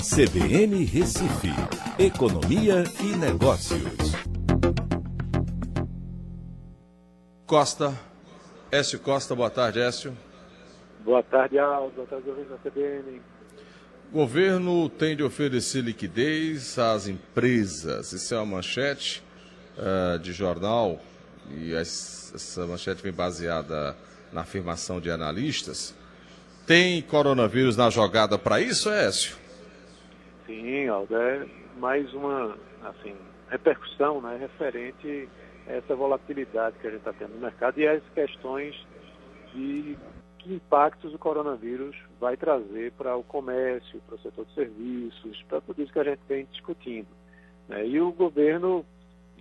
CBN Recife, Economia e Negócios. Costa, Écio Costa, boa tarde, Écio. Boa tarde, Aldo. Boa tarde, ouvintes da CBN. O governo tem de oferecer liquidez às empresas. Isso é uma manchete uh, de jornal e essa manchete vem baseada na afirmação de analistas. Tem coronavírus na jogada para isso, Écio? Sim, Aldo. É mais uma assim, repercussão né, referente a essa volatilidade que a gente está tendo no mercado e as questões de que impactos o coronavírus vai trazer para o comércio, para o setor de serviços, para tudo isso que a gente vem discutindo. Né? E o governo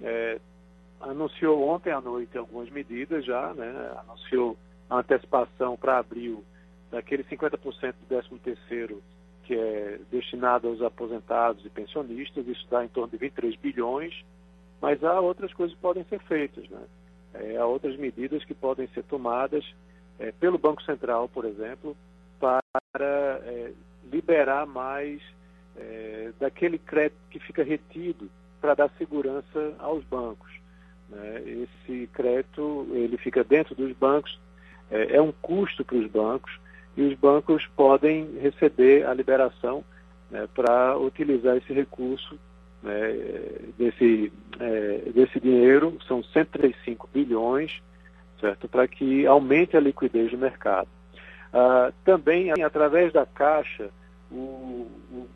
é, anunciou ontem à noite algumas medidas já, né? anunciou a antecipação para abril daquele 50% do 13 terceiro que é destinado aos aposentados e pensionistas, isso dá em torno de 23 bilhões, mas há outras coisas que podem ser feitas, né? É, há outras medidas que podem ser tomadas é, pelo Banco Central, por exemplo, para é, liberar mais é, daquele crédito que fica retido para dar segurança aos bancos. Né? Esse crédito ele fica dentro dos bancos, é, é um custo para os bancos e os bancos podem receber a liberação né, para utilizar esse recurso né, desse, é, desse dinheiro, são 135 bilhões, certo? Para que aumente a liquidez do mercado. Ah, também, através da Caixa, o, o,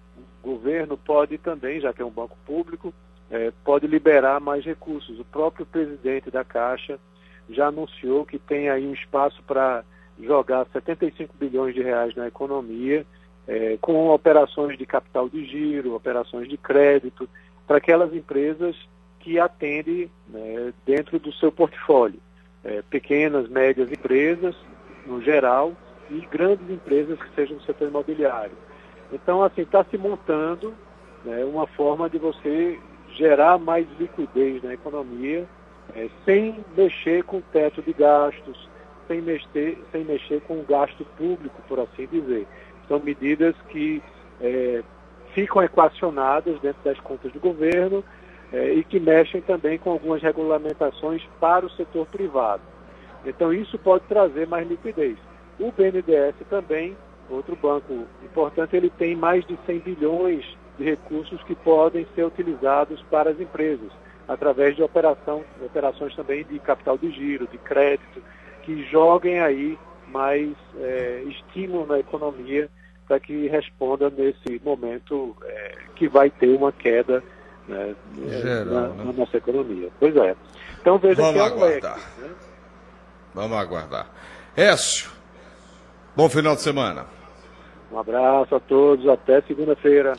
governo pode também, já que é um banco público, é, pode liberar mais recursos. O próprio presidente da Caixa já anunciou que tem aí um espaço para jogar 75 bilhões de reais na economia, é, com operações de capital de giro, operações de crédito, para aquelas empresas que atendem né, dentro do seu portfólio. É, pequenas, médias empresas, no geral, e grandes empresas que sejam do setor imobiliário. Então, assim, está se montando né, uma forma de você gerar mais liquidez na economia, é, sem mexer com o teto de gastos, sem mexer, sem mexer com o gasto público, por assim dizer. São medidas que é, ficam equacionadas dentro das contas do governo é, e que mexem também com algumas regulamentações para o setor privado. Então, isso pode trazer mais liquidez. O BNDES também, outro banco importante, ele tem mais de 100 bilhões de recursos que podem ser utilizados para as empresas, através de operação, operações também de capital de giro, de crédito, que joguem aí mais é, estímulo na economia para que responda nesse momento é, que vai ter uma queda né, Geral, na, né? na, nossa economia. Pois é. Então veja Vamos que é aguardar. Leque, né? Vamos aguardar. Écio, bom final de semana. Um abraço a todos, até segunda-feira.